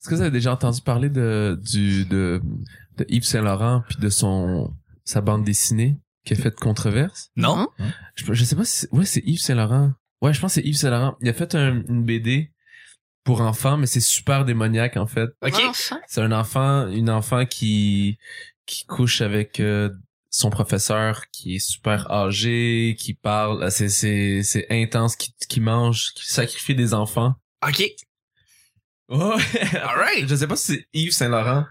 Est-ce que vous avez déjà entendu parler de du de, de Yves Saint Laurent puis de son sa bande dessinée qui a fait controverse? Non? je, je sais pas si c'est- ouais c'est Yves Saint Laurent. Ouais je pense que c'est Yves Saint Laurent. Il a fait un- une BD pour enfants mais c'est super démoniaque en fait. OK. C'est un enfant une enfant qui qui couche avec euh, son professeur qui est super âgé qui parle c'est c'est c'est intense qui qui mange qui sacrifie des enfants. OK. Ouais Alright. je sais pas si c'est Yves Saint Laurent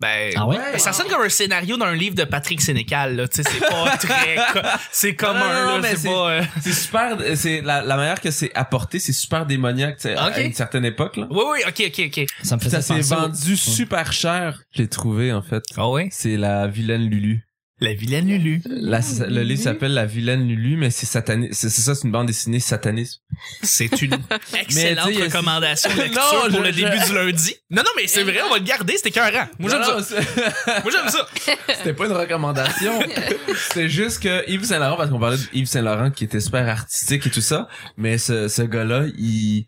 Ben, Ah ouais? ben, ça sonne comme un scénario d'un livre de Patrick Sénécal, là. Tu sais, c'est pas très, c'est comme Non, non, un, non, là, mais c'est c'est- pas, euh, c'est super c'est la, la manière que c'est apporté c'est super démoniaque tu sais, à Ok. une certaine époque là Oui, oui, ok, ok, ok. Ça me faisait ça s'est vendu super cher j'ai trouvé en fait Ah ouais? c'est la vilaine Lulu La vilaine Lulu. La- le livre s'appelle La vilaine Lulu, mais c'est satanique. C'est c'est ça, c'est une bande dessinée sataniste. C'est une excellente Mais, recommandation de lecture Non, pour je- le je- début du lundi. Non, non, mais c'est vrai, on va le garder, c'était écœurant. Moi, j'aime Non, ça. non, c'est- Moi, j'aime ça. C'était pas une recommandation. C'était juste que Yves Saint Laurent, parce qu'on parlait d'Yves Saint Laurent qui était super artistique et tout ça, mais ce, ce gars-là, il,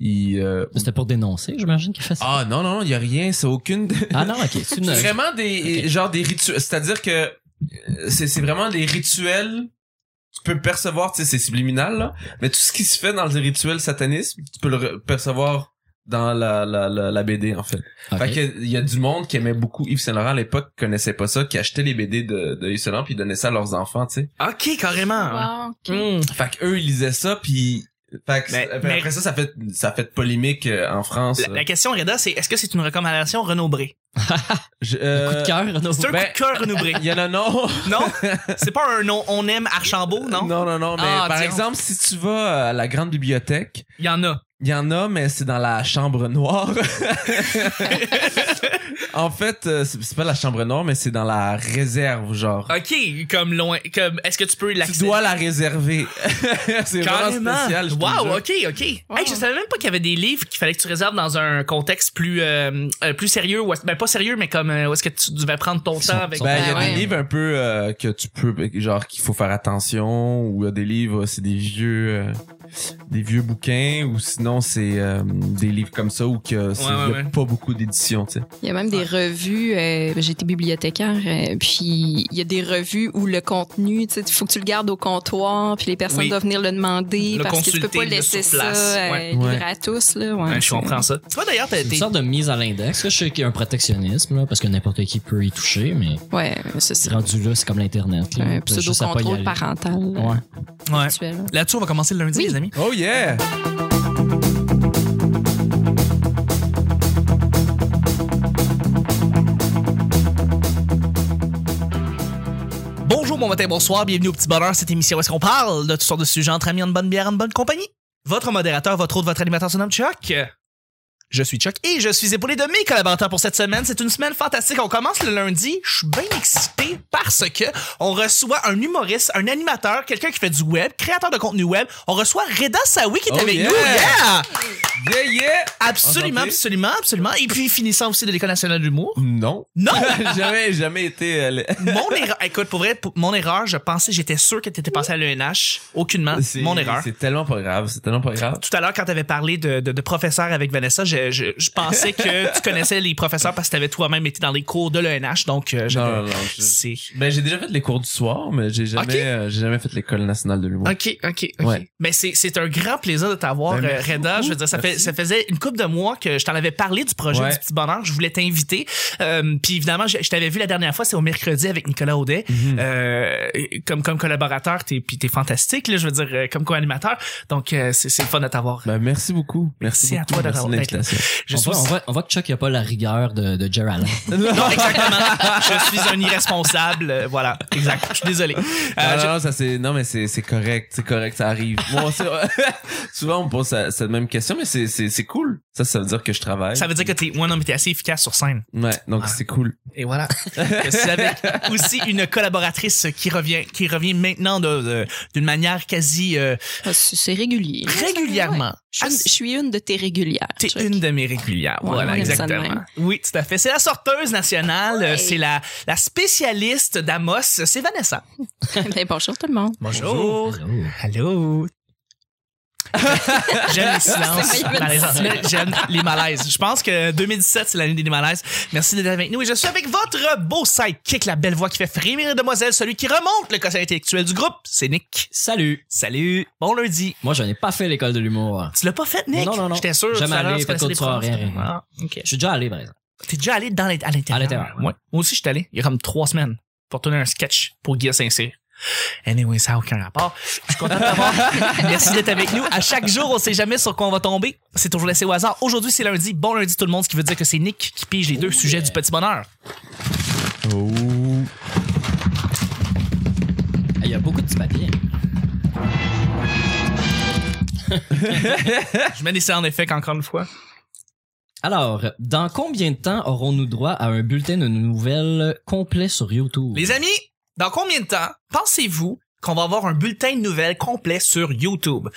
il, euh, C'était pour dénoncer, j'imagine qu'il fait ça. ah non non, il y a rien, c'est aucune. Ah non, ok. C'est une... C'est vraiment des genre des rituels, c'est-à-dire que euh, c'est c'est vraiment des rituels. Tu peux percevoir, tu sais, c'est subliminal là, mais tout ce qui se fait dans les rituels satanisme, tu peux le percevoir dans la, la, la, la BD en fait. Ok. Fait que il y a du monde qui aimait beaucoup Yves Saint Laurent à l'époque, qui connaissait pas ça, qui achetait les BD de, de Yves Saint Laurent puis ils donnaient ça à leurs enfants, tu sais. Ok, carrément. Wow, ok. Hmm. Fait que eux ils lisaient ça puis fait que Mais- fait mais- après ça ça fait ça fait polémique euh, en France. La, la question, Reda, c'est est-ce que c'est une recommandation Renaud Je- Coup euh, de cœur, Renaud. C'est un ben- coup de cœur, Renaud Bré. Il y en a non. Non? C'est pas un nom, on aime Archambault, non? Non, non, non, mais Ah, par tiens. exemple, si tu vas à la grande bibliothèque, Il y en a. il y en a, mais c'est dans la chambre noire. en fait, euh, c'est pas la chambre noire, mais c'est dans la réserve, genre. Ok, comme loin, comme, est-ce que tu peux tu l'accéder? dois la réserver. c'est vraiment spécial, je wow, ok, ok. Hey, je savais même pas qu'il y avait des livres qu'il fallait que tu réserves dans un contexte plus euh, euh, plus sérieux, ou ben pas sérieux, mais comme euh, où est-ce que tu devais prendre ton Sont- temps avec. Ben, il y a Ouais, des livres un peu euh, que tu peux, genre qu'il faut faire attention, ou il y a des livres, c'est des vieux, euh, des vieux bouquins, ou sinon c'est euh, des livres comme ça où que c'est- Ouais, ouais, il y a ouais. pas beaucoup d'éditions, tu sais. Il y a même des revues. euh, J'étais bibliothécaire, euh, puis il y a des revues où le contenu, tu sais, il faut que tu le gardes au comptoir, puis les personnes Oui. doivent venir le demander Le parce que tu peux pas laisser ça euh, libre à tous là. Ouais, Ouais, je c'est- comprends ça. Tu vois d'ailleurs, t'as C'est une sorte de mise à l'index. Je sais qu'il y a un protectionnisme, là, parce que n'importe qui peut y toucher, mais Ouais, ça c'est rendu là, c'est comme l'Internet. là. un pseudo-contrôle aller. parental Ouais. Là-dessus, on va commencer le lundi, les amis. Oh yeah! Bonjour, bon matin, bonsoir, bienvenue au Petit Bonheur, cette émission où est-ce qu'on parle de toutes sortes de sujets entre amis, en bonne bière, en bonne compagnie. Votre modérateur, votre autre, votre animateur se nomme Chuck. Je suis Chuck et je suis épaulé de mes collaborateurs pour cette semaine. C'est une semaine fantastique. On commence le lundi. Je suis bien excité parce que on reçoit un humoriste, un animateur, quelqu'un qui fait du web, créateur de contenu web. On reçoit Reda Sawi qui est Oh avec yeah! nous. Yeah! Yeah, yeah! Absolument, absolument, absolument. Et puis finissant aussi de l'École nationale de l'humour. Non. Non! jamais, jamais été. euh, mon erreur, écoute, pour vrai, pour- mon erreur, je pensais, j'étais sûr que t'étais passé à l'ENH. Aucunement. C'est- Mon erreur. C'est tellement pas grave. C'est tellement pas grave. Tout à l'heure, quand t'avais parlé de, de, de professeur avec Vanessa, je, je, je pensais que tu connaissais les professeurs parce que t'avais toi-même été dans les cours de l'ENH, donc euh, Non, non. Ben, j'ai déjà fait les cours du soir, mais j'ai jamais, euh, j'ai jamais fait l'école nationale de l'humour. Ok, ok, ok. Ouais. Mais c'est, c'est un grand plaisir de t'avoir, Ben, euh, Reda. beaucoup. Je veux dire, ça, fait, ça faisait une couple de mois que je t'en avais parlé du projet Ouais. du Petit Bonheur. Je voulais t'inviter. Euh, Puis évidemment, je, je t'avais vu la dernière fois, c'est au mercredi avec Nicolas Audet. Mhm. Euh, comme, comme collaborateur, t'es, t'es fantastique, là, je veux dire, euh, comme co-animateur. Donc, euh, c'est, c'est le fun de t'avoir. Ben, merci beaucoup. Merci, Merci à toi l'invitation. Je on, suis voit, on, voit, on voit que Chuck n'a pas la rigueur de, de Allen. Non, exactement. je suis un irresponsable. euh, Voilà, exact. Je suis désolé. Euh, non, je- non, ça c'est non mais c'est c'est correct, c'est correct, ça arrive. Moi c'est- souvent on me pose cette même question mais c'est c'est c'est cool. Ça ça veut dire que je travaille. Ça veut dire que t'es, ouais, non, mais t'es assez efficace sur scène. Ouais, donc Ouais. c'est cool. Et voilà. Je suis avec aussi une collaboratrice qui revient, qui revient maintenant de- de- d'une manière quasi euh, Ah, C'est c'est régulier. régulièrement. Je suis, une, je suis une de tes régulières. T'es Chuck. une de mes régulières. Ouais, voilà, exactement. Oui, tout à fait. C'est la sorteuse nationale. Ouais. C'est la, la spécialiste d'Amos. C'est Vanessa. Ben, bonjour tout le monde. Bonjour. Allô? J'aime les silences dans les J'aime les malaises. Je pense que 2017, c'est l'année des malaises. Merci d'être avec nous. Et je suis avec votre beau sidekick, la belle voix qui fait frémir les demoiselles, celui qui remonte le quotient intellectuel du groupe. C'est Nick. Salut. Salut. Bon lundi. Moi, je n'ai pas fait l'école de l'humour. Tu l'as pas fait, Nick? Non, non, non. J'étais sûr. Jamais allé, tu pas de soir, rien, rien. Ah, ok. Je suis déjà allé, par exemple. T'es déjà allé dans à l'intérieur? À l'intérieur, ouais. Moi aussi, je suis allé. Il y a comme trois semaines pour tourner un sketch pour Guy Saint-Cyr. Anyway, ça n'a aucun rapport. Je suis content de t'avoir. Merci d'être avec nous. À chaque jour, on sait jamais sur quoi on va tomber. C'est toujours laissé au hasard. Aujourd'hui, c'est lundi. Bon lundi tout le monde, ce qui veut dire que c'est Nick qui pige les deux sujets du petit bonheur. Oh. Il y a beaucoup de petits papiers. Je mets des sound effects encore une fois. Alors, dans combien de temps aurons-nous droit à un bulletin de nouvelles complet sur YouTube? Les amis, dans combien de temps pensez-vous qu'on va avoir un bulletin de nouvelles complet sur YouTube?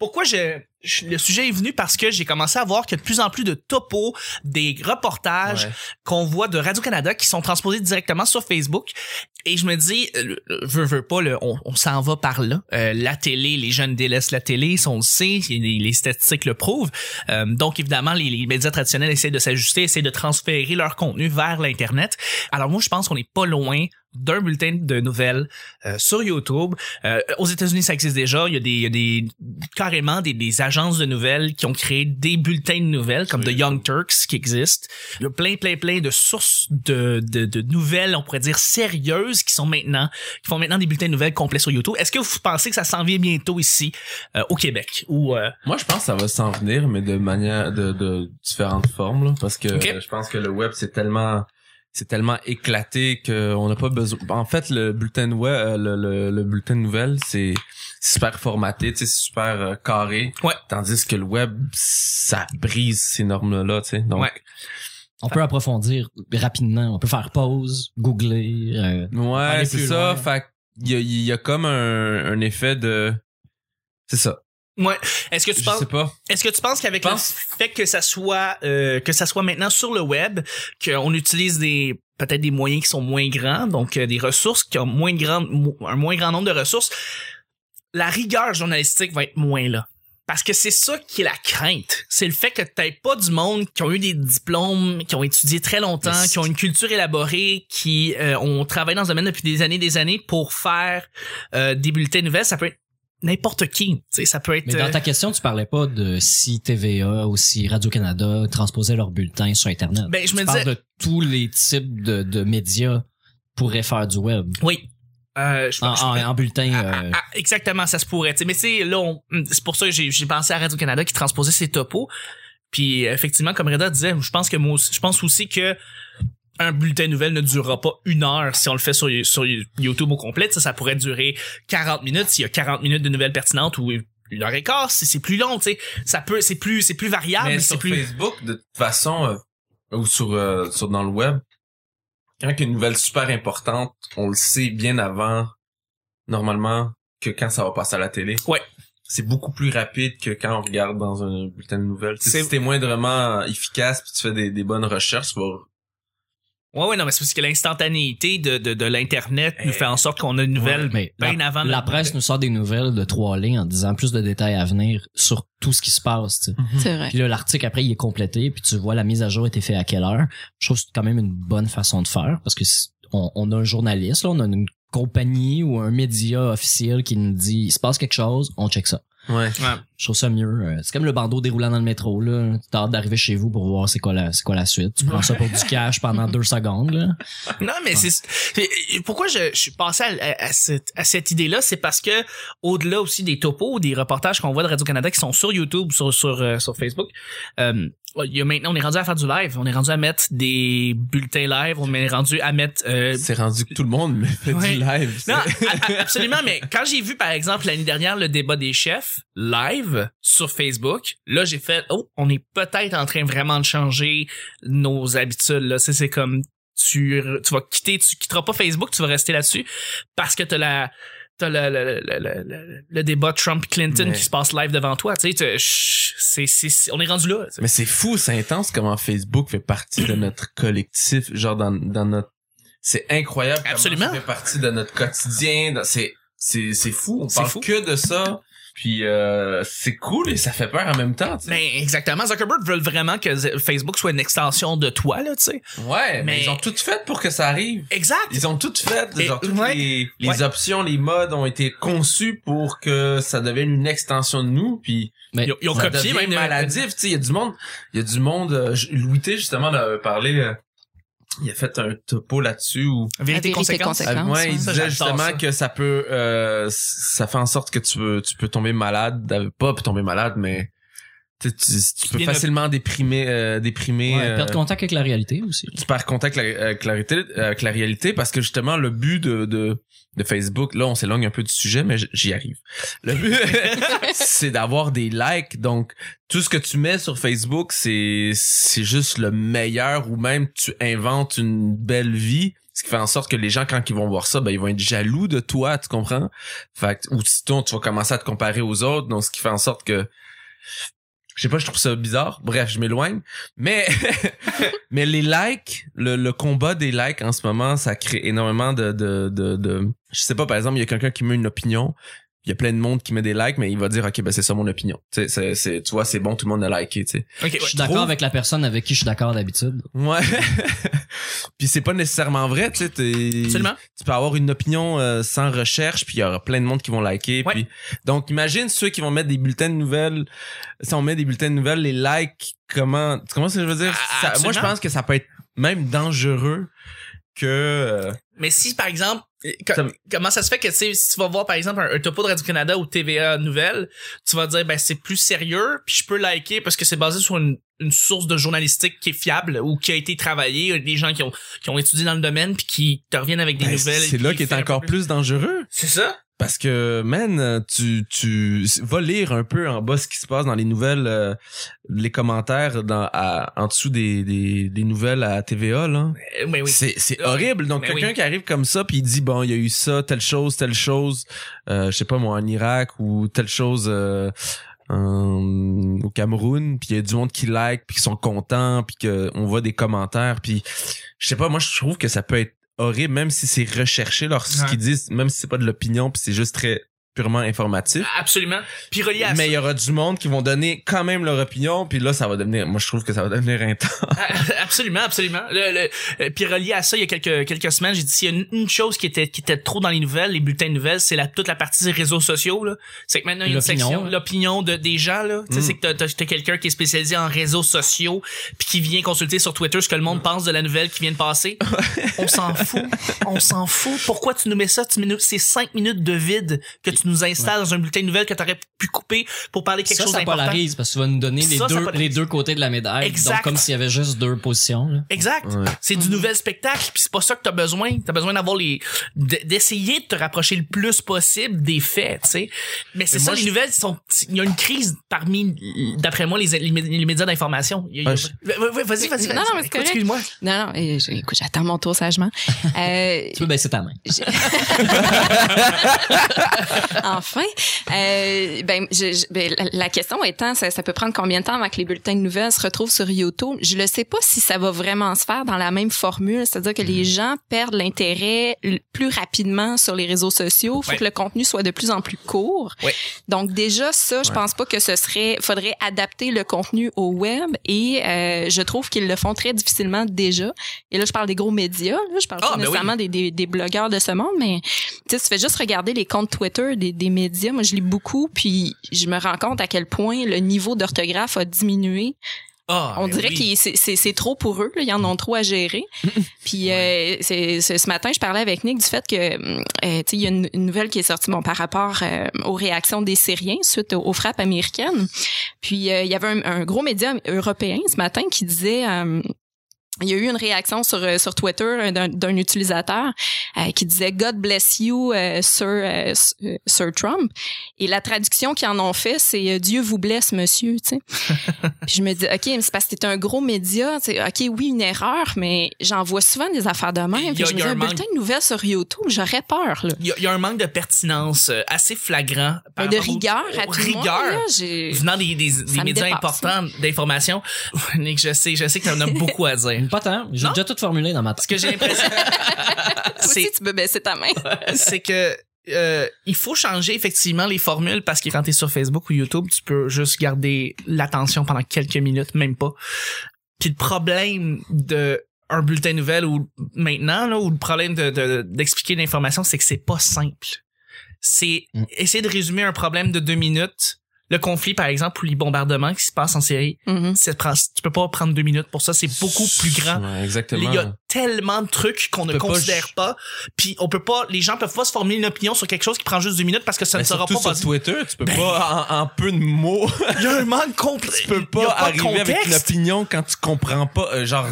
Pourquoi je, je- le sujet est venu? Parce que j'ai commencé à voir qu'il y a de plus en plus de topos, des reportages Ouais. qu'on voit de Radio-Canada qui sont transposés directement sur Facebook. Et je me dis, euh, veux, veux pas, le- on, on s'en va par là. Euh, la télé, les jeunes délaissent la télé, on le sait, les, les statistiques le prouvent. Euh, donc évidemment, les, les médias traditionnels essaient de s'ajuster, essaient de transférer leur contenu vers l'Internet. Alors moi, je pense qu'on n'est pas loin d'un bulletin de nouvelles euh, sur YouTube. Euh, aux États-Unis, ça existe déjà. Il y a des, il y a des carrément des, des agences de nouvelles qui ont créé des bulletins de nouvelles, comme The Young Turks qui existent. Il y a plein, plein, plein de sources de, de, de nouvelles, on pourrait dire sérieuses, qui sont maintenant, qui font maintenant des bulletins de nouvelles complets sur YouTube. Est-ce que vous pensez que ça s'en vient bientôt ici euh, au Québec ou euh, Moi, je pense que ça va s'en venir, mais de manière, de, de différentes formes, là, parce que je pense que le web, c'est tellement, c'est tellement éclaté qu'on n'a pas besoin. En fait, le bulletin de web, euh, le, le, le bulletin de nouvelles, c'est super formaté, tu sais, c'est super euh, carré. Ouais. Tandis que le web, ça brise ces normes-là, tu sais. Donc, Ouais. On peut approfondir rapidement. On peut faire pause, googler. euh, ouais, c'est ça. loin. Fait il y a, il y a comme un, un effet de, c'est ça. Ouais. Est-ce que tu Je penses sais pas. Est-ce que tu penses qu'avec le fait que ça soit euh, que ça soit maintenant sur le web, qu'on utilise des peut-être des moyens qui sont moins grands, donc euh, des ressources qui ont moins grand, un moins grand nombre de ressources, la rigueur journalistique va être moins là. Parce que c'est ça qui est la crainte. C'est le fait que t'aies pas du monde qui ont eu des diplômes, qui ont étudié très longtemps, qui ont une culture élaborée, qui euh, ont travaillé dans ce domaine depuis des années des années pour faire euh, des bulletins de nouvelles. Ça peut être n'importe qui. Ça peut être... Mais dans euh, ta question, tu parlais pas de si TVA ou si Radio-Canada transposaient leurs bulletins sur Internet. Ben, je tu me parles disais- de tous les types de, de médias pourraient faire du web. Oui. Euh, je, En, je- en, en bulletin, Ah, euh, ah, ah, exactement, ça se pourrait. tu sais. Mais c'est là, on- c'est pour ça que j'ai pensé à Radio Canada qui transposait ses topos. Puis effectivement, comme Reda disait, je pense que moi, aussi- je pense aussi que un bulletin de nouvelles ne durera pas une heure si on le fait sur, sur YouTube au complet. Ça, ça pourrait durer 40 minutes s'il y a 40 minutes de nouvelles pertinentes ou une heure et quart c'est plus long. Tu sais, ça peut, c'est plus, c'est plus variable. Mais sur plus. Facebook, de toute façon, euh, ou sur, euh, sur dans le web, quand il y a une nouvelle super importante, on le sait bien avant, normalement, que quand ça va passer à la télé. Ouais. C'est beaucoup plus rapide que quand on regarde dans un bulletin de nouvelles. Si t'es moindrement efficace puis tu fais des, des bonnes recherches, tu vas Ouais, ouais, non, mais c'est parce que l'instantanéité de, de, de l'internet nous fait en sorte qu'on a une nouvelle mais bien la, avant. la presse nous sort des nouvelles de trois lignes en disant plus de détails à venir sur tout ce qui se passe. tu sais. C'est vrai. Puis là, l'article après, il est complété, puis tu vois la mise à jour a été faite à quelle heure. Je trouve que c'est quand même une bonne façon de faire parce que on, on a un journaliste, là, on a une compagnie ou un média officiel qui nous dit il se passe quelque chose, on check ça. Ouais. Je trouve ça mieux. Euh, C'est comme le bandeau déroulant dans le métro, là. T'as hâte d'arriver chez vous pour voir c'est quoi la, c'est quoi la suite. Tu prends ça pour du cash pendant deux secondes, là. Non, mais c'est c'est- pourquoi je, je suis passé à, à- à cette, à cette idée-là, c'est parce que au-delà aussi des topos, des reportages qu'on voit de Radio Canada qui sont sur YouTube, sur sur euh, sur Facebook, euh, il y a maintenant on est rendu à faire du live, on est rendu à mettre des bulletins live, on est rendu à mettre euh, C'est rendu que tout le monde fait Ouais. du live. non, absolument, mais quand j'ai vu, par exemple, l'année dernière, le débat des chefs live sur Facebook, là, j'ai fait, oh, on est peut-être en train vraiment de changer nos habitudes, là. C'est, c'est comme, tu, tu vas quitter, tu quitteras pas Facebook, tu vas rester là-dessus parce que t'as la, t'as le, le, le, le, le- le débat Trump-Clinton Mais- qui se passe live devant toi, tu sais, c'est, c'est, on est rendu là. Mais c'est fou, c'est intense comment Facebook fait partie de notre collectif, genre dans, dans notre... C'est incroyable comment Absolument. ça fait partie de notre quotidien. C'est, c'est, c'est fou. On parle fou. que de ça. Puis euh, c'est cool et ça fait peur en même temps, tu sais. Ben, exactement. Zuckerberg veut vraiment que Facebook soit une extension de toi, là, tu sais. Ouais, mais Mais- ils ont tout fait pour que ça arrive. Exact. Ils ont tout fait, Et- genre toutes ouais. les, les Ouais. options, les modes ont été conçus pour que ça devienne une extension de nous, puis Mais Ils ont, copié même. maladif, tu sais, il y a du monde, il y a du monde, euh, Louis T, justement, en avait parlé, euh, il a fait un topo là-dessus où Vérité, conséquence. Ah, ouais, il Ça, disait justement ça. que ça peut euh, ça fait en sorte que tu peux tu peux tomber malade euh, pas tomber malade mais tu, sais, tu, tu peux de- facilement déprimer euh, déprimer ouais, euh, perdre contact avec la réalité aussi. tu perds contact avec la, avec la réalité, euh, avec la réalité parce que justement le but de, de, de Facebook, là on s'éloigne un peu du sujet mais j'y arrive. Le but c'est d'avoir des likes donc tout ce que tu mets sur Facebook c'est c'est juste le meilleur ou même tu inventes une belle vie ce qui fait en sorte que les gens quand ils vont voir ça ben ils vont être jaloux de toi, tu comprends? Fait que, ou sinon tu vas commencer à te comparer aux autres donc ce qui fait en sorte que je sais pas, je trouve ça bizarre. Bref, je m'éloigne. Mais, mais les likes, le, le combat des likes en ce moment, ça crée énormément de, de, de, de, je sais pas, par exemple, il y a quelqu'un qui met une opinion. Il y a plein de monde qui met des likes, mais il va dire, OK, ben, c'est ça mon opinion. Tu sais, c'est, tu vois, c'est bon, tout le monde a liké, tu sais. Ouais. Je suis d'accord trouve- avec la personne avec qui je suis d'accord d'habitude. Ouais. puis c'est pas nécessairement vrai, tu sais. Absolument. tu peux avoir une opinion euh, sans recherche puis il y aura plein de monde qui vont liker Ouais. puis donc imagine ceux qui vont mettre des bulletins de nouvelles si on met des bulletins de nouvelles les likes comment comment ça je veux dire? Ah, Ça- moi je pense que ça peut être même dangereux que euh, Mais si, par exemple, euh, comment ça se fait que, si tu vas voir, par exemple, un, un topo de Radio-Canada ou TVA Nouvelles, tu vas dire, ben, c'est plus sérieux, puis je peux liker parce que c'est basé sur une, une source de journalistique qui est fiable ou qui a été travaillée, des gens qui ont, qui ont étudié dans le domaine puis qui te reviennent avec des ben, nouvelles. c'est là qui est encore plus dangereux C'est ça? Parce que man tu tu va lire un peu en bas ce qui se passe dans les nouvelles euh, les commentaires dans à, en dessous des, des des nouvelles à TVA là Euh, Mais oui. C'est Ah, horrible. Donc quelqu'un oui. qui arrive comme ça puis il dit bon, il y a eu ça, telle chose, telle chose, euh, je sais pas moi en Irak ou telle chose euh, en- au Cameroun, puis il y a du monde qui like, puis qui sont contents, puis que on voit des commentaires, puis je sais pas, moi je trouve que ça peut être horrible même si c'est recherché leur ce Ouais. qu'ils disent, même si c'est pas de l'opinion, puis c'est juste très purement informatif. Absolument. Puis relié à Mais il y aura du monde qui vont donner quand même leur opinion, puis là ça va devenir moi je trouve que ça va devenir intense. Ah, Absolument, absolument. Le, le, euh, puis relié à ça, il y a quelques quelques semaines, j'ai dit s'il y a une, une chose qui était qui était trop dans les nouvelles, les bulletins de nouvelles, c'est la toute la partie des réseaux sociaux là. C'est que maintenant il y a une L'opinion, section hein. l'opinion de des gens là. Tu sais Mm. c'est que t'as- t'as t'as quelqu'un qui est spécialisé en réseaux sociaux puis qui vient consulter sur Twitter ce que le monde pense de la nouvelle qui vient de passer. On s'en fout, on s'en fout. Pourquoi tu nous mets ça? Tu nous- c'est cinq minutes de vide que tu nous installes dans un bulletin de nouvelles que t'aurais pu couper pour parler quelque ça, chose ça d'important. polarise parce que tu vas nous donner les Ça, ça deux, les deux côtés de la médaille. Exact. Donc, comme s'il y avait juste deux positions. Là. Exact. Ouais. C'est du nouvel spectacle, puis c'est pas ça que t'as besoin. T'as besoin d'avoir les, d'essayer de te rapprocher le plus possible des faits, tu sais. Mais c'est ça, moi, les je- nouvelles sont, il y a une crise parmi, d'après moi, les, les, les médias d'information. Il y a- il y a- Ouais, je- Vas-y, vas-y. Non, non, mais c'est correct. Excuse-moi. Non, non, et écoute, j'attends mon tour sagement. Euh, Tu peux baisser ta main. enfin, euh, ben, je- je- ben, la, question étant, ça, ça peut prendre combien de temps avant que les bulletins de nouvelles se retrouvent sur YouTube? Je ne sais pas si ça va vraiment se faire dans la même formule, c'est-à-dire que les gens perdent l'intérêt plus rapidement sur les réseaux sociaux. Il faut Ouais. que le contenu soit de plus en plus court. Ouais. Donc déjà ça, je Ouais. pense pas que ce serait, faudrait adapter le contenu au web et euh, je trouve qu'ils le font très difficilement déjà. Et là, je parle des gros médias, là, je parle Ah, pas ben oui. nécessairement des, des, des blogueurs de ce monde, mais tu sais, tu fais juste regarder les comptes Twitter des, des médias. Moi, je lis beaucoup, puis je me rends compte à quel point le niveau d'orthographe a diminué. Ah, On ben dirait oui. que c'est, trop pour eux. Là. Ils en ont trop à gérer. Puis euh, ce matin, je parlais avec Nick du fait que euh, tu sais, il y a une, une nouvelle qui est sortie bon, par rapport euh, aux réactions des Syriens suite aux, aux frappes américaines. Puis euh, il y avait un, un gros média européen ce matin qui disait il y a eu une réaction sur euh, sur Twitter d'un, utilisateur euh, qui disait God bless you euh, Sir euh, Trump et la traduction qu'ils en ont fait c'est Dieu vous blesse monsieur tu sais puis je me dis OK mais c'est parce que c'est un gros média tu sais OK oui une erreur mais j'en vois souvent des affaires de même Puis je me y a dis un bulletin de nouvelles sur YouTube j'aurais peur là Il y, a, il y a un manque de pertinence assez flagrant. par Mais de au- rigueur à tout monde rigueur. là, venant des, des, médias dépasse. importants d'information. Nick, je sais, je sais que t'en as beaucoup à dire. Pas tant. J'ai déjà tout formulé dans ma tête. Ce que j'ai l'impression, aussi tu peux baisser ta main c'est que euh, il faut changer effectivement les formules parce que quand t'es sur Facebook ou YouTube, tu peux juste garder l'attention pendant quelques minutes, même pas. Puis le problème de un bulletin nouvelle ou maintenant là, ou le problème de de- d'expliquer l'information, c'est que c'est pas simple. C'est Mm. essayer de résumer un problème de deux minutes. Le conflit, par exemple, ou les bombardements qui se passent en série, Mhm. prend- tu peux pas prendre deux minutes pour ça, c'est beaucoup plus grand. Ouais, exactement. Il y a tellement de trucs qu'on ne pas considère pas, puis on peut pas, les gens peuvent pas se former une opinion sur quelque chose qui prend juste deux minutes parce que ça ne sera surtout pas sur basé. Twitter, tu peux Ben- pas en, en peu de mots, Il y a un manque complet. tu peux pas, arriver avec une opinion quand tu comprends pas. euh, genre,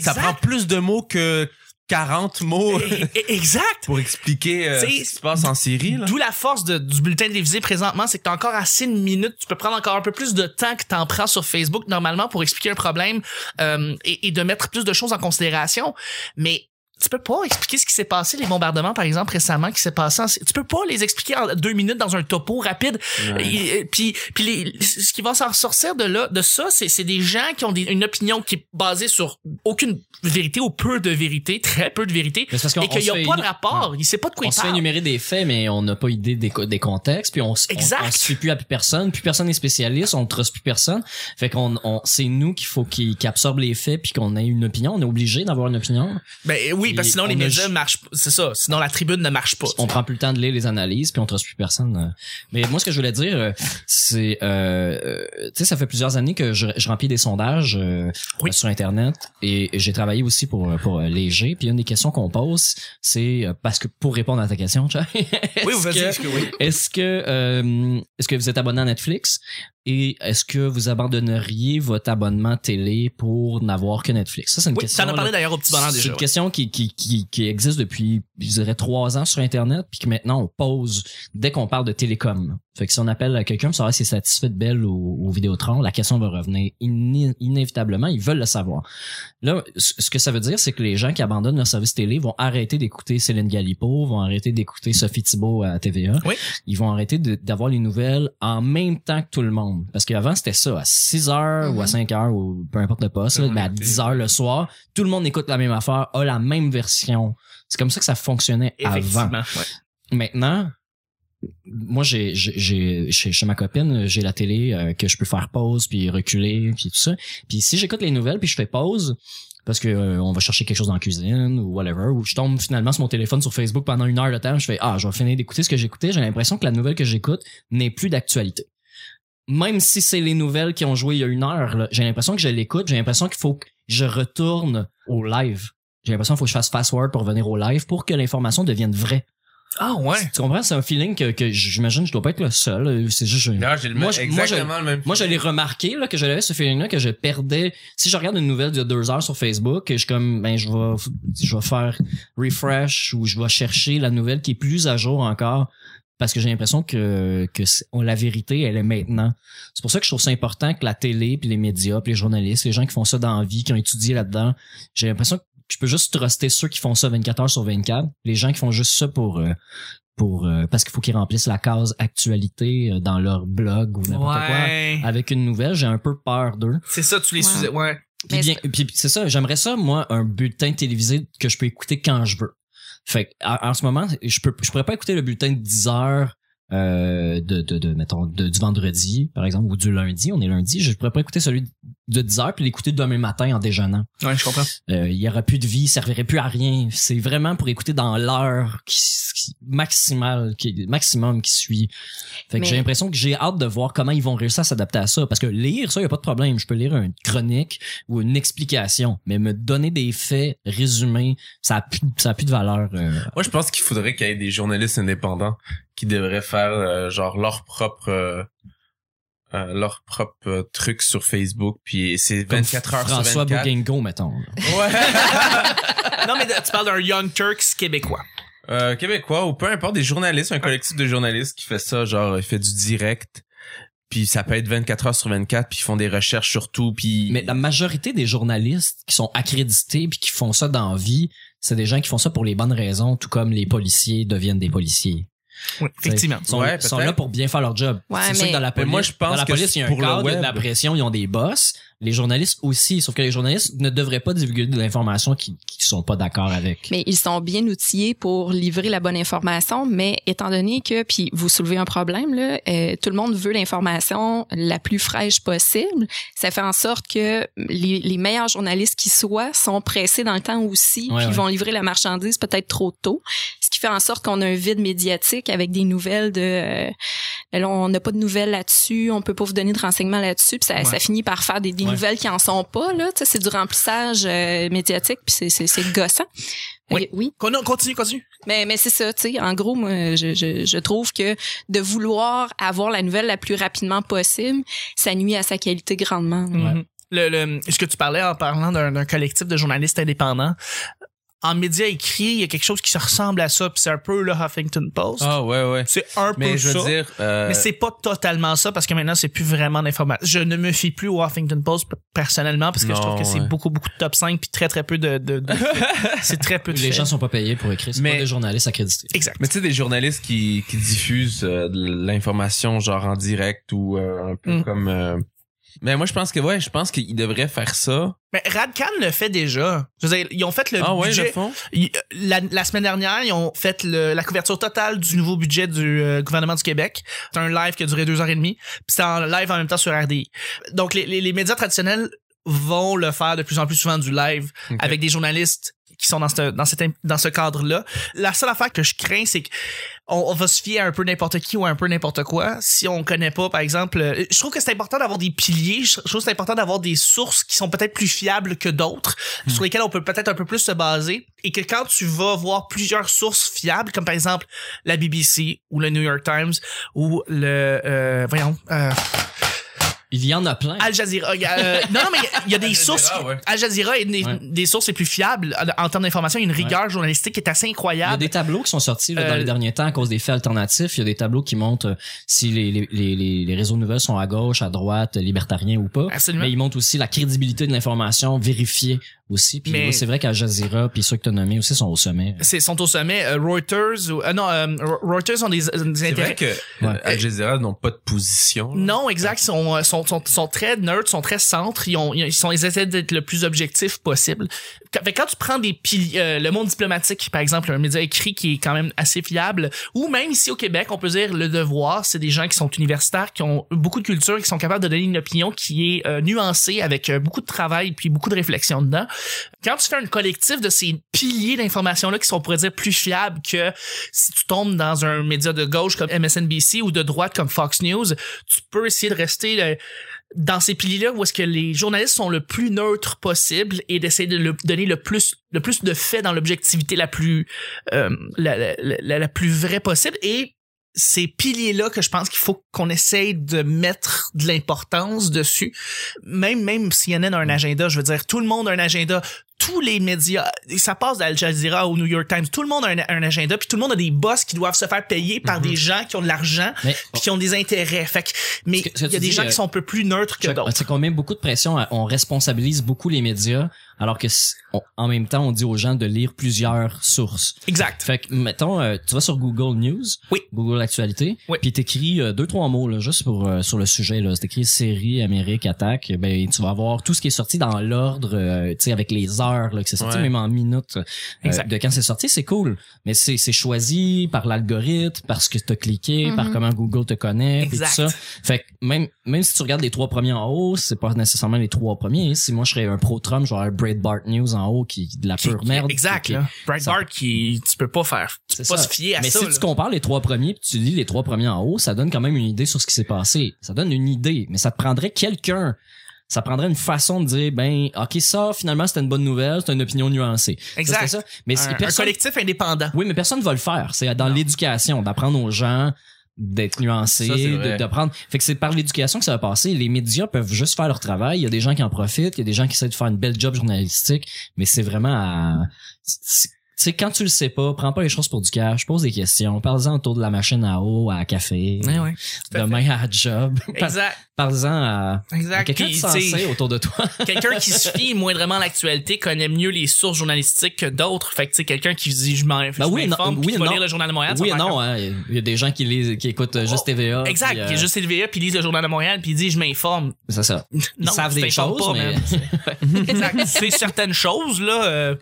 ça prend plus de mots que 40 mots Exact. pour expliquer euh, ce qui se passe en série. Là. D'où la force de- du bulletin télévisé présentement, c'est que t'as encore assez de minutes. Tu peux prendre encore un peu plus de temps que t'en prends sur Facebook normalement pour expliquer un problème euh, et, et de mettre plus de choses en considération. Mais tu peux pas expliquer ce qui s'est passé, les bombardements par exemple récemment qui s'est passé. en- Tu peux pas les expliquer en deux minutes dans un topo rapide. Ouais. Et, et- puis, puis les- ce qui va s'en sortir de là, de ça, c'est, c'est des gens qui ont des- une opinion qui est basée sur aucune vérité ou peu de vérité, très peu de vérité, parce qu'on et qu'il on n'y a pas de rapport. Il sait pas de quoi on il se fait parle. énumérer des faits, mais on n'a pas idée des, des contextes, puis on, s- on, Exact. on se plus à plus personne, plus personne n'est spécialiste, on ne trust plus personne. Fait qu'on, on, c'est nous qu'il faut qu'il qu'il absorbe les faits puis qu'on ait une opinion. On est obligé d'avoir une opinion. Ben oui, parce que sinon on les médias ju- marchent pas. C'est ça. Sinon la tribune ne marche pas. On prend plus le temps de lire les analyses puis on trust plus personne. euh. Mais moi, ce que je voulais dire, euh, c'est, euh, euh, tu sais, ça fait plusieurs années que je, je remplis des sondages euh, Oui. sur Internet et j'ai travaillé aussi pour pour Léger. Puis une des questions qu'on pose, c'est parce que pour répondre à ta question, Chuck, Oui, est-ce vas-y. que- est-ce que oui. Est-ce que euh, est-ce que vous êtes abonné à Netflix? Et est-ce que vous abandonneriez votre abonnement télé pour n'avoir que Netflix? Ça c'est une Oui, question. t'en as parlé d'ailleurs au petit bonheur c'est déjà. une ouais. question qui, qui, qui, qui existe depuis, je dirais, trois ans sur Internet, puis que maintenant on pose dès qu'on parle de télécom. Fait que si on appelle quelqu'un pour savoir s'il est satisfait de Bell ou, ou Vidéotron, la question va revenir iné- inévitablement. Ils veulent le savoir. Là, ce que ça veut dire, c'est que les gens qui abandonnent leur service télé vont arrêter d'écouter Céline Galipo, vont arrêter d'écouter Sophie Thibault à TVA. Oui. Ils vont arrêter d'avoir les nouvelles en même temps que tout le monde. Parce qu'avant, c'était ça, à 6 heures ou à Mhm. 5 heures ou peu importe le poste, là, le mais à monde 10 heures le soir, tout le monde écoute la même affaire, a la même version. C'est comme ça que ça fonctionnait avant. Effectivement. ouais. Maintenant, moi, j'ai, chez, ma copine, j'ai la télé euh, que je peux faire pause puis reculer puis tout ça. Puis si j'écoute les nouvelles puis je fais pause parce que euh, on va chercher quelque chose dans la cuisine ou whatever, ou je tombe finalement sur mon téléphone sur Facebook pendant une heure de temps, je fais ah, je vais finir d'écouter ce que j'écoutais. J'ai l'impression que la nouvelle que j'écoute n'est plus d'actualité. Même si c'est les nouvelles qui ont joué il y a une heure, j'ai l'impression que je l'écoute. J'ai l'impression qu'il faut que je retourne au live. J'ai l'impression qu'il faut que je fasse fast forward pour revenir au live pour que l'information devienne vraie. Ah ouais. Tu comprends? C'est un feeling que, que j'imagine je dois pas être le seul. Euh, C'est juste, je- Non, j'ai le Moi, même- je- moi, je- exactement le même. moi, je l'ai remarqué, là, que j'avais ce feeling-là, que je perdais. Si je regarde une nouvelle de deux heures sur Facebook, je suis comme, ben, je vais, je vais faire refresh ou je vais chercher la nouvelle qui est plus à jour encore. Parce que j'ai l'impression que, que c'est- la vérité, elle est maintenant. C'est pour ça que je trouve ça important que la télé, puis les médias, puis les journalistes, les gens qui font ça dans la vie, qui ont étudié là-dedans, j'ai l'impression que je peux juste truster ceux qui font ça 24 heures sur 24. Les gens qui font juste ça pour, euh, pour, euh, parce qu'il faut qu'ils remplissent la case actualité euh, dans leur blog ou n'importe quoi avec une nouvelle, j'ai un peu peur d'eux. C'est ça, tu les Ouais. Ouais. Puis, bien, puis c'est ça, j'aimerais ça moi un bulletin télévisé que je peux écouter quand je veux. Fait que, en, en ce moment, je peux je pourrais pas écouter le bulletin de 10 heures euh, de, de, de mettons de, du vendredi par exemple ou du lundi, on est lundi, je pourrais pas écouter celui de 10 heures puis l'écouter demain matin en déjeunant. Ouais, je comprends. Euh, il y aura plus de vie, il servirait plus à rien. C'est vraiment pour écouter dans l'heure qui, qui- maximale, qui, maximum qui suit. Fait que Mais- j'ai l'impression que j'ai hâte de voir comment ils vont réussir à s'adapter à ça. Parce que lire, ça, y a pas de problème. Je peux lire une chronique ou une explication. Mais me donner des faits résumés, ça a plus, ça a plus de valeur. euh. Moi, je pense qu'il faudrait qu'il y ait des journalistes indépendants qui devraient faire euh, genre leur propre euh, leur propre euh, truc sur Facebook puis c'est Comme 24 heures François sur 24. Bouguingo, mettons. Ouais. non, mais tu parles d'un Young Turks québécois. euh, québécois ou peu importe des journalistes, un collectif de journalistes qui fait ça genre il fait du direct puis ça peut être 24 heures sur 24 puis ils font des recherches sur tout puis Mais la majorité des journalistes qui sont accrédités puis qui font ça dans la vie, c'est des gens qui font ça pour les bonnes raisons, tout comme les policiers deviennent des policiers. Oui, effectivement. Ils sont, Ouais, là pour bien faire leur job. Ouais, c'est sûr que dans la police, moi, je pense dans la que police, il y a un cadre, il y a de la pression, ils ont des boss. Les journalistes aussi, sauf que les journalistes ne devraient pas divulguer de l'information qui, qui sont pas d'accord avec. Mais ils sont bien outillés pour livrer la bonne information, mais étant donné que, puis vous soulevez un problème, là, euh, tout le monde veut l'information la plus fraîche possible, ça fait en sorte que les, les meilleurs journalistes qui soient sont pressés dans le temps aussi, Ouais, puis ouais. vont livrer la marchandise peut-être trop tôt, qui fait en sorte qu'on a un vide médiatique avec des nouvelles de... euh, là, on n'a pas de nouvelles là-dessus, on peut pas vous donner de renseignements là-dessus, puis ça, Ouais. ça finit par faire des, des Ouais. nouvelles qui en sont pas, là, c'est du remplissage euh, médiatique, puis c'est- c'est c'est gossant. Oui. Euh, oui. Con- Continue, continue. Mais, mais c'est ça, tu sais. En gros, moi, je, je, je trouve que de vouloir avoir la nouvelle la plus rapidement possible, ça nuit à sa qualité grandement. Mhm. Le, le, ce que tu parlais en parlant d'un collectif de journalistes indépendants, en médias écrits, il y a quelque chose qui se ressemble à ça, puis c'est un peu le Huffington Post. Ah ouais, ouais. C'est un Mais peu je ça. veux dire, euh, Mais c'est pas totalement ça parce que maintenant c'est plus vraiment d'information. Je ne me fie plus au Huffington Post personnellement parce que je trouve que c'est beaucoup beaucoup de top 5 puis très très peu de, de, de- c'est très peu de Les gens sont pas payés pour écrire, c'est Mais- pas des journalistes accrédités. exact. Mais tu sais, des journalistes qui, qui diffusent euh, de l'information genre en direct ou euh, un peu Mm. comme... euh, Mais moi, je pense que, ouais, je pense qu'ils devraient faire ça. Mais Radcan le fait déjà. Je veux dire, ils ont fait le ah ouais, budget le fond? Ils- La, la semaine dernière, ils ont fait le- la couverture totale du nouveau budget du euh, gouvernement du Québec. C'est un live qui a duré deux heures et demie. Puis c'était en live en même temps sur RDI. Donc les, les, les médias traditionnels vont le faire de plus en plus souvent du live avec des journalistes qui sont dans ce dans cet dans ce cadre-là. La seule affaire que je crains, c'est qu'on on va se fier à un peu n'importe qui ou à un peu n'importe quoi si on connaît pas, par exemple. euh, Je trouve que c'est important d'avoir des piliers. Je trouve que c'est important d'avoir des sources qui sont peut-être plus fiables que d'autres, sur lesquelles on peut peut-être un peu plus se baser, et que quand tu vas voir plusieurs sources fiables, comme par exemple la BBC ou le New York Times ou le euh, voyons. euh, Il y en a plein. Al Jazeera. il y a, euh, non, non, mais il y a- des Al Jazeera, sources. ouais. Al Jazeera est des, Ouais. des sources les plus fiables en, termes d'information. Il y a une rigueur journalistique qui est assez Il y a incroyable. des tableaux qui sont sortis là, Euh, dans les derniers temps à cause des faits alternatifs. Il y a des tableaux qui montrent euh, si les, les, les, les- réseaux de nouvelles sont à gauche, à droite, libertariens ou pas. Absolument. Mais ils montrent aussi la crédibilité de l'information vérifiée aussi. Puis Mais- c'est vrai qu'Al Jazeera puis ceux que tu as nommés aussi sont au sommet. C'est sont au sommet. Euh, Reuters ou euh, non, euh, Reuters ont des, des C'est intérêts. vrai que Ouais. Al Jazeera n'ont pas de position. là. Non, exact. Ils sont, sont, sont, très nerds, sont très centres. Ils, ont, ils, sont, ils essaient d'être le plus objectif possible. Quand, tu prends des piliers, euh, le monde diplomatique, par exemple, un média écrit qui est quand même assez fiable, ou même ici au Québec, on peut dire le devoir, c'est des gens qui sont universitaires, qui ont beaucoup de culture, qui sont capables de donner une opinion qui est euh, nuancée avec euh, beaucoup de travail puis beaucoup de réflexion dedans. Quand tu fais un collectif de ces piliers d'information-là qui sont, on pourrait dire, plus fiables que si tu tombes dans un média de gauche comme MSNBC ou de droite comme Fox News, tu peux essayer de rester dans ces piliers-là où est-ce que les journalistes sont le plus neutres possible et d'essayer de le, donner le plus le plus de faits dans l'objectivité la plus euh, la, la, la, la plus vraie possible et ces piliers-là que je pense qu'il faut qu'on essaye de mettre de l'importance dessus. Même, même CNN a un agenda, je veux dire, tout le monde a un agenda. Tous les médias, ça passe d'Al Jazeera au New York Times, tout le monde a un, un agenda, puis tout le monde a des boss qui doivent se faire payer par des gens qui ont de l'argent, puis qui ont des intérêts. Fait que, mais il y a des gens euh, qui sont un peu plus neutres que d'autres. C'est qu'on met beaucoup de pression, à- on responsabilise beaucoup les médias, alors que on- en même temps, on dit aux gens de lire plusieurs sources. Exact. Fait que, mettons, euh, tu vas sur Google News, Oui. Google Actualité, Oui. puis t'écris euh, deux trois mots là, juste pour euh, sur le sujet là. C'est écrit série Amérique attaque. Ben tu vas avoir tout ce qui est sorti dans l'ordre, euh, tu sais, avec les heures là que c'est sorti, Ouais. même en minutes euh, Exact. de quand c'est sorti, c'est cool. Mais c'est c'est choisi par l'algorithme, parce que t'as cliqué, par Mhm. comment Google te connaît, puis tout Exact. ça. Fait que même même si tu regardes les trois premiers en haut, c'est pas nécessairement les trois premiers. Si moi je serais un pro Trump, j'aurais un Breitbart News en haut qui de la pure qui- merde. Exact, qui-. Breitbart qui, tu peux pas faire. Tu peux pas ça. se fier à Mais ça. si là. tu compares les trois premiers puis tu lis les trois premiers en haut, ça donne quand même une idée sur ce qui s'est passé. Ça donne une idée, mais ça te prendrait quelqu'un. Ça prendrait une façon de dire ben ok ça finalement c'était une bonne nouvelle, c'est une opinion nuancée. Ça, Exact. c'était ça. Mais un, un personne, collectif indépendant. oui mais personne va le faire. C'est dans l'éducation d'apprendre aux gens d'être nuancés, Ça, de, vrai. d'apprendre. Fait que c'est par l'éducation que ça va passer. Les médias peuvent juste faire leur travail. Il y a des gens qui en profitent, il y a des gens qui essaient de faire une belle job journalistique, mais c'est vraiment à, sais, quand tu le sais pas, prends pas les choses pour du cash, pose des questions, parle-en autour de la machine à eau, à café, Ouais, ouais. Tout à demain à job, Exact. parle-en à, à Exact. quelqu'un Puis, sensé tu sais, autour de toi. quelqu'un qui se fie moindrement à l'actualité connaît mieux les sources journalistiques que d'autres. Fait que, tu sais, quelqu'un qui dit, je je Ben oui, m'informe, non, puis oui, qui va non. lire le journal de Montréal. oui non, hein, il y a des gens qui lisent, qui écoutent euh, juste TVA. comme- Exact. puis, euh, Qui est juste TVA, puis lisent le journal de Montréal, puis dit, je m'informe. C'est ça. Ils Non, savent tu des choses, pas, mais exact. Tu sais certaines choses, là. euh,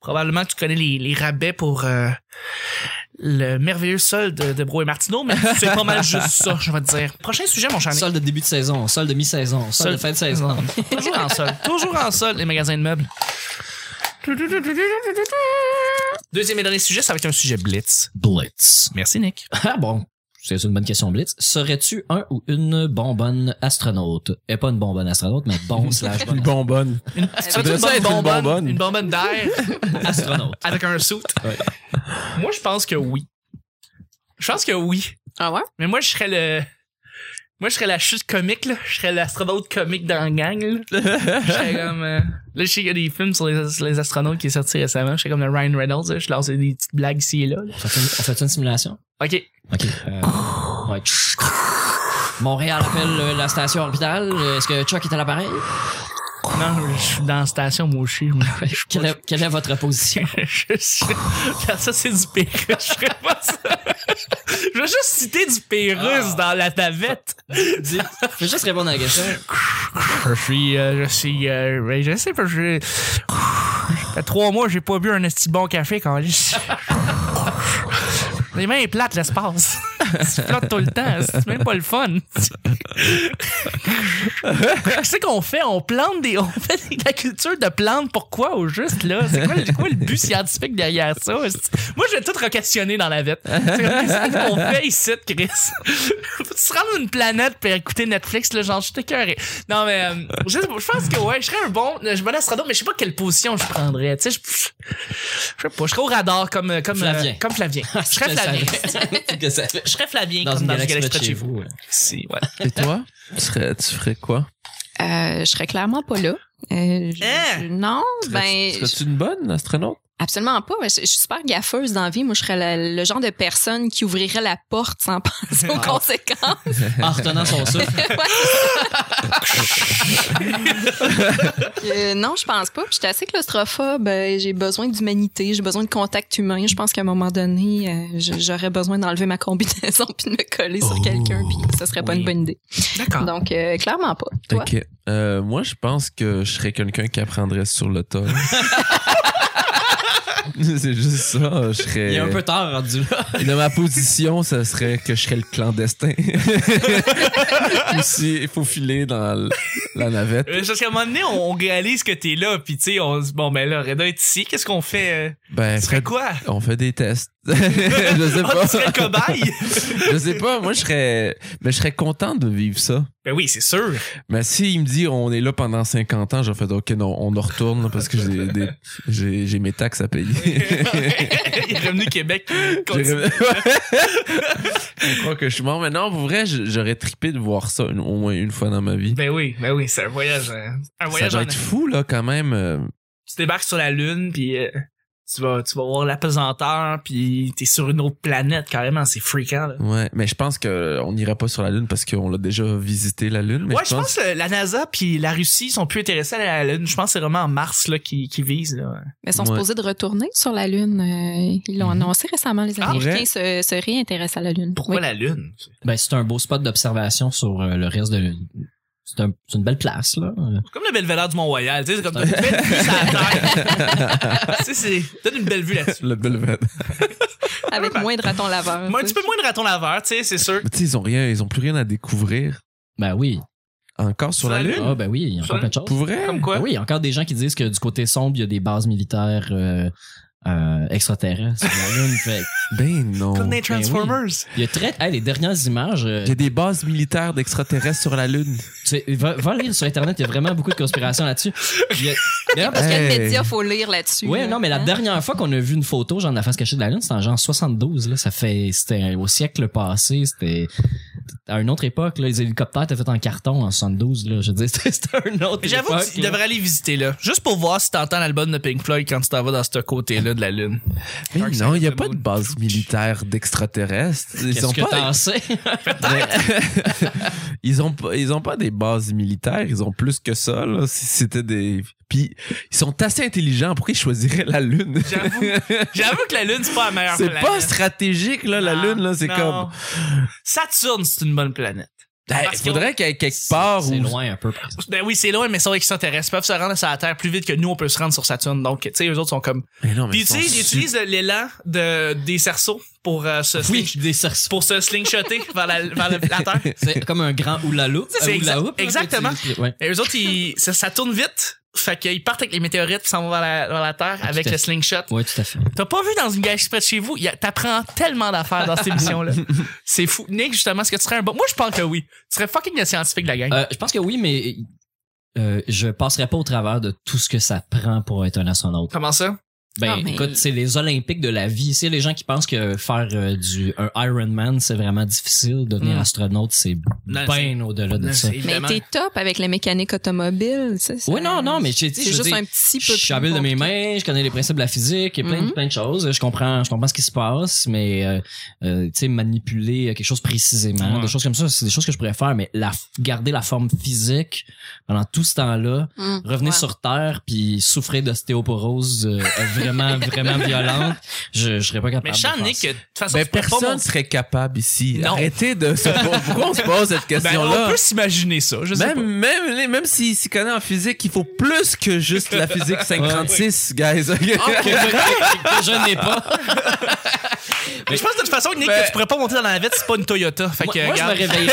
probablement que tu connais les, les rabais pour euh, le merveilleux sol de, de Bro et Martineau, mais c'est pas mal juste ça, je vais te dire. Prochain sujet, mon cher Nick. sol de début de saison, sol de mi-saison, sol, Sol- de fin de saison. Toujours en sol. Toujours en sol, les magasins de meubles. Deuxième et dernier sujet, ça va être un sujet blitz. Blitz. Merci, Nick. Ah bon, c'est une bonne question Blitz. Serais-tu un ou une bonbonne astronaute? Et pas une bonbonne astronaute, mais bon slash Une bonne bonbonne. Ça devrait ça être une bonbonne? Une bonbonne d'air? Astronaute. avec un. Ouais. Moi, je pense que oui. Je pense que oui. Ah ouais? Mais moi, je serais le... Moi, je serais la chute comique, là. Je serais l'astronaute comique dans la gang, là. Je serais comme... euh, Là, je sais qu'il y a des films sur les, sur les astronautes qui est sorti récemment. Je serais comme le Ryan Reynolds, là. Je lance des petites blagues ici et là. là. On fait une, on fait une simulation? OK. OK. Euh, ouais. Montréal appelle euh, la station orbitale. Est-ce que Chuck est à l'appareil? Non, je suis dans la station, moi aussi. Je suis Quelle est, quelle est votre position? je. Regarde, ça, c'est du Pérus. Je ferais pas ça. Je veux juste citer du Pérus dans la navette. Dis- Fais juste répondre à la question. Je suis, euh, je suis, euh, ouais, je sais pas, je, fait trois mois, j'ai pas bu un esti bon café quand Les mains plates, l'espace. Tu flottes tout le temps. C'est même pas le fun. Qu'est-ce qu'on fait? On plante des, on fait de la culture de plantes. Pourquoi au juste, là? C'est quoi, le but scientifique derrière ça? Moi, je vais tout re-questionner dans la comme, Qu'est-ce qu'on fait ici, Chris? Faut-tu se rendre une planète pour écouter Netflix, là? Genre, je suis écœuré. Non, mais, euh, je, je pense que, ouais, je serais un bon, je bon astronaute, mais je sais pas quelle position je prendrais. Tu sais, je, je sais pas, je serais au radar comme, comme, Flavien. euh, comme Flavien. Je serais Flavien. Je serais Flavien Dans comme une dans galaxie près de chez vous. Si, ouais. Et toi? Tu, serais, tu ferais quoi? Euh, je serais clairement pas là. Euh, je- Hein? je- non, ben, Serais-tu serais-tu une bonne astronaute? Absolument pas. Je, je suis super gaffeuse dans la vie. Moi, je serais le, le genre de personne qui ouvrirait la porte sans penser aux Ah. conséquences. En retenant son souffle. Euh, non, je pense pas. Puis j'étais assez claustrophobe. Euh, J'ai besoin d'humanité. J'ai besoin de contact humain. Je pense qu'à un moment donné, euh, je- j'aurais besoin d'enlever ma combinaison puis de me coller sur Oh. quelqu'un. Puis ça serait pas Oui. une bonne idée. D'accord. Donc, euh, clairement pas. Toi? Ok. Euh, moi, je pense que je serais quelqu'un qui apprendrait sur le tas. C'est juste ça. Je serais. Il est un peu tard rendu là. Et Dans ma position, ça serait que je serais le clandestin. Aussi, il faut filer dans la navette. Parce qu'à un moment donné, on, on réalise que t'es là, puis tu sais, on se dit, bon, ben là, Reda est ici, qu'est-ce qu'on fait? Ben, Ce serait Fred, quoi? on fait des tests. je sais Ah, tu serais pas. cobaye? je sais pas. Moi, je serais, mais je serais content de vivre ça. ben oui, c'est sûr. Mais s'il me dit on est là pendant 50 ans, j'aurais fait ok non, on en retourne parce que j'ai des, j'ai, j'ai mes taxes à payer. Il est revenu Québec. Je crois que je suis mort. Mais non, pour vrai, j'aurais trippé de voir ça une- au moins une fois dans ma vie. Ben oui, ben oui, c'est un voyage. euh, ça doit en... être fou, là, quand même. euh, Tu débarques sur la Lune, puis euh, tu vas, tu vas voir l'apesanteur, puis t'es sur une autre planète, carrément, c'est fréquent, là. Ouais, mais je pense que on n'irait pas sur la Lune parce qu'on l'a déjà visité la Lune. Mais ouais, je pense que la NASA puis la Russie sont plus intéressés à la Lune. Je pense que c'est vraiment en Mars là qui, qui vise là. Mais ils sont Ouais. supposés de retourner sur la Lune. Euh, ils l'ont Mhm. annoncé récemment. Les Ah, Américains se, se réintéressent à la Lune. Pourquoi Oui. la Lune? Ben, c'est un beau spot d'observation sur euh, le reste de c'est un- c'est une belle place là. C'est comme le belvédère du Mont-Royal, tu sais, c'est comme une belle vue sur la Terre. tu sais, c'est t'as une belle vue là-dessus. le Belvedere. Avec moins de ratons laveurs. Moi, un petit peu moins de raton laveur, tu sais, c'est sûr. Mais tu sais, ils ont rien, ils ont plus rien à découvrir Ben oui. encore sur Sur la la Lune? Ah ben oui, il y a encore plein de choses. Pour vrai? Comme quoi? Ben oui, il y a encore des gens qui disent que du côté sombre, il y a des bases militaires euh, euh, extraterrestres sur la Lune. Fait, Ben non. Comme les ben oui. Transformers. il y a très hey, les dernières images. euh, Il y a des bases militaires d'extraterrestres sur la Lune. tu sais, va, va lire sur internet, il y a vraiment beaucoup de conspirations là-dessus. Il y a- D'ailleurs, parce que Quel Hey. média faut lire là-dessus? Ouais, là, non, mais la hein? dernière fois qu'on a vu une photo, genre de la face cachée de la Lune, c'était en genre 72, là. Ça fait, c'était au siècle passé, c'était, à une autre époque, là, les hélicoptères étaient faits en carton en 72, là. Je c'était une autre Mais J'avoue que tu là. devrais aller visiter là, juste pour voir si t'entends l'album de Pink Floyd quand tu t'en vas dans ce côté-là de la lune. Mais Dark non, Side il y a of the pas de base militaire d'extraterrestres. Ils Qu'est-ce ont que pas. sais? Mais- ils ont pas, ils ont pas des bases militaires. Ils ont plus que ça. Là. Si c'était des. Puis ils sont assez intelligents. Pourquoi ils choisiraient la lune? J'avoue, j'avoue que la lune c'est pas la meilleure C'est pas stratégique là. La Non, lune là, c'est comme. Saturne, c'est une bonne planète. Ben, Parce Il faudrait qu'il y ait quelque part C'est où. loin un peu. Ben oui, c'est loin, mais ils sont extraterrestres. Ils peuvent se rendre sur la Terre plus vite que nous, on peut se rendre sur Saturne. Donc, tu sais, eux autres sont comme... Mais non, mais Puis ils tu sais, sont ils su- utilisent l'élan de, des cerceaux pour euh, se Oui, sling- des cerceaux. pour se slingshotter vers la, vers la, la Terre. C'est comme un grand hula loop. C'est exa- là, exactement. Et eux autres, ils, ça, ça tourne vite. Fait qu'ils partent avec les météorites puis s'en vont vers la, vers la Terre Ah, avec le slingshot. Ouais, tout à fait. T'as pas vu dans une galaxie près de chez vous? Il y a- T'apprends tellement d'affaires dans cette émission-là. C'est fou. Nick, justement, est-ce que tu serais un bon... Moi, je pense que oui. Tu serais fucking le scientifique de la gang. Euh, je pense que oui, mais euh, je passerai pas au travers de tout ce que ça prend pour être un astronaute. Comment ça? Ben, Ah, mais- écoute, c'est les Olympiques de la vie. C'est les gens qui pensent que faire euh, du un Ironman, c'est vraiment difficile. Devenir Mm. astronaute, c'est bien au-delà de ça. Mais t'es top avec la mécanique automobile. ça, ça- Oui, non, non, mais C'est juste un petit peu je suis habile de mes mains, je connais les principes de la physique et plein, Mhm. plein de choses. Je comprends, je comprends ce qui se passe, mais euh, euh, tu sais, manipuler quelque chose précisément, Ouais. des choses comme ça, c'est des choses que je pourrais faire, mais la, garder la forme physique pendant tout ce temps-là, Hum, revenir ouais. sur Terre puis souffrir d'ostéoporose euh, vraiment, vraiment violente, je, je serais pas capable Mais de Sean, faire Nick, ça. de toute façon, Ben, tu peux pas personne mon- serait capable ici. Non. Arrêtez de se poser. Pourquoi on se pose cette Ben, question-là? on peut s'imaginer ça, je sais Même, pas. même, même s'il s'y connaît en physique, il faut plus que juste la physique 536, guys. que, je, que je n'ai pas. Mais je pense de toute façon, Nick, Ben- que tu pourrais pas monter dans la navette, c'est pas une Toyota. Fait Moi, que, moi, je me.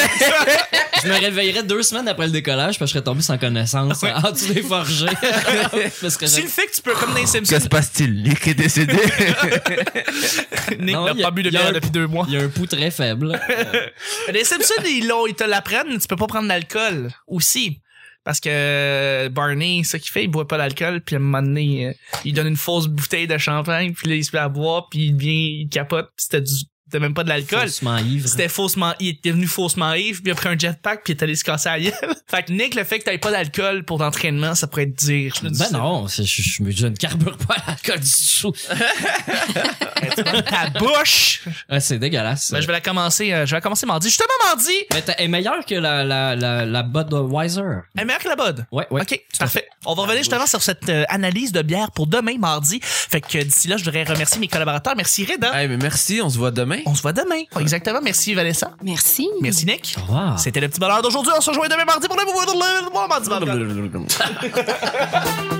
Je me réveillerais deux semaines après le décollage parce que je serais tombé sans connaissance Ouais. en dessous des forgés. parce que Si j'ai- le fait que tu peux, comme dans les Simpsons, Que se passe-t-il? Nick est décédé. Nick Non, n'a il y a- pas bu de bière depuis deux mois. il y a un pouls très faible. Les Simpsons, ils, l'ont- ils te l'apprennent, tu peux pas prendre d'alcool aussi. Parce que Barney, ce qu'il fait, il boit pas d'alcool, puis à un moment donné, euh, il donne une fausse bouteille de champagne, puis là, il se met à boire, puis il vient, il capote, puis c'était du, c'était même pas de l'alcool. Faussement ivre. C'était faussement, il est devenu faussement ivre, puis il a pris un jetpack, puis il est allé se casser la gueule. fait que Nick, le fait que t'aies pas d'alcool pour l'entraînement, ça pourrait te dire. Je me dis, Ben non, je, je, me- je ne carbure pas à l'alcool du tout. ta bouche! Ah, c'est dégueulasse. Ben, je vais la commencer, euh, je vais la commencer mardi. Justement, mardi! Mais t'es- elle est meilleure que la, la, la, la Budweiser. Elle est meilleure que la bod. Ouais, ouais. OK, parfait. On va revenir justement sur cette euh, analyse de bière pour demain, mardi. Fait que d'ici là, je voudrais remercier mes collaborateurs. Merci Reda. hey, mais merci, on se voit demain. On se voit demain. Exactement. Merci Vanessa. Merci. Merci Nick. Au revoir. C'était le petit bonheur d'aujourd'hui. On se rejoint demain mardi pour le mardi. mardi.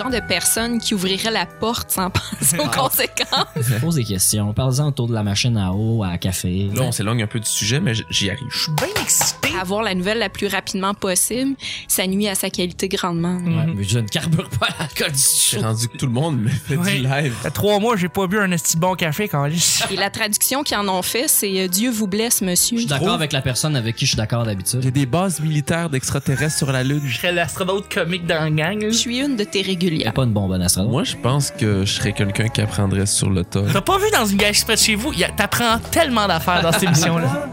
genre de personne qui ouvrirait la porte sans penser aux conséquences. Pose des questions. Parle-en autour de la machine à eau, à café. Là, on s'éloigne un peu du sujet, mais j'y arrive. Je suis bien excité. Avoir la nouvelle la plus rapidement possible, ça nuit à sa qualité grandement. Ouais, mais je ne carbure pas à l'alcool du J'ai tout. rendu que tout le monde me fait Ouais. du live. Ça fait trois mois, j'ai pas bu un esti bon café quand Et la traduction qu'ils en ont fait, c'est euh, Dieu vous blesse, monsieur. Je suis d'accord avec la personne avec qui je suis d'accord d'habitude. Il y a des bases militaires d'extraterrestres sur la Lune. Je serais l'astronaute comique dans la gang. Je suis une de tes Il n'y a régulières. pas une bonne bonne astronaute. Moi, je pense que je serais quelqu'un qui apprendrait sur le tas. T'as pas vu dans une galaxie près de chez vous? Il y a- T'apprends tellement d'affaires dans cette émission-là.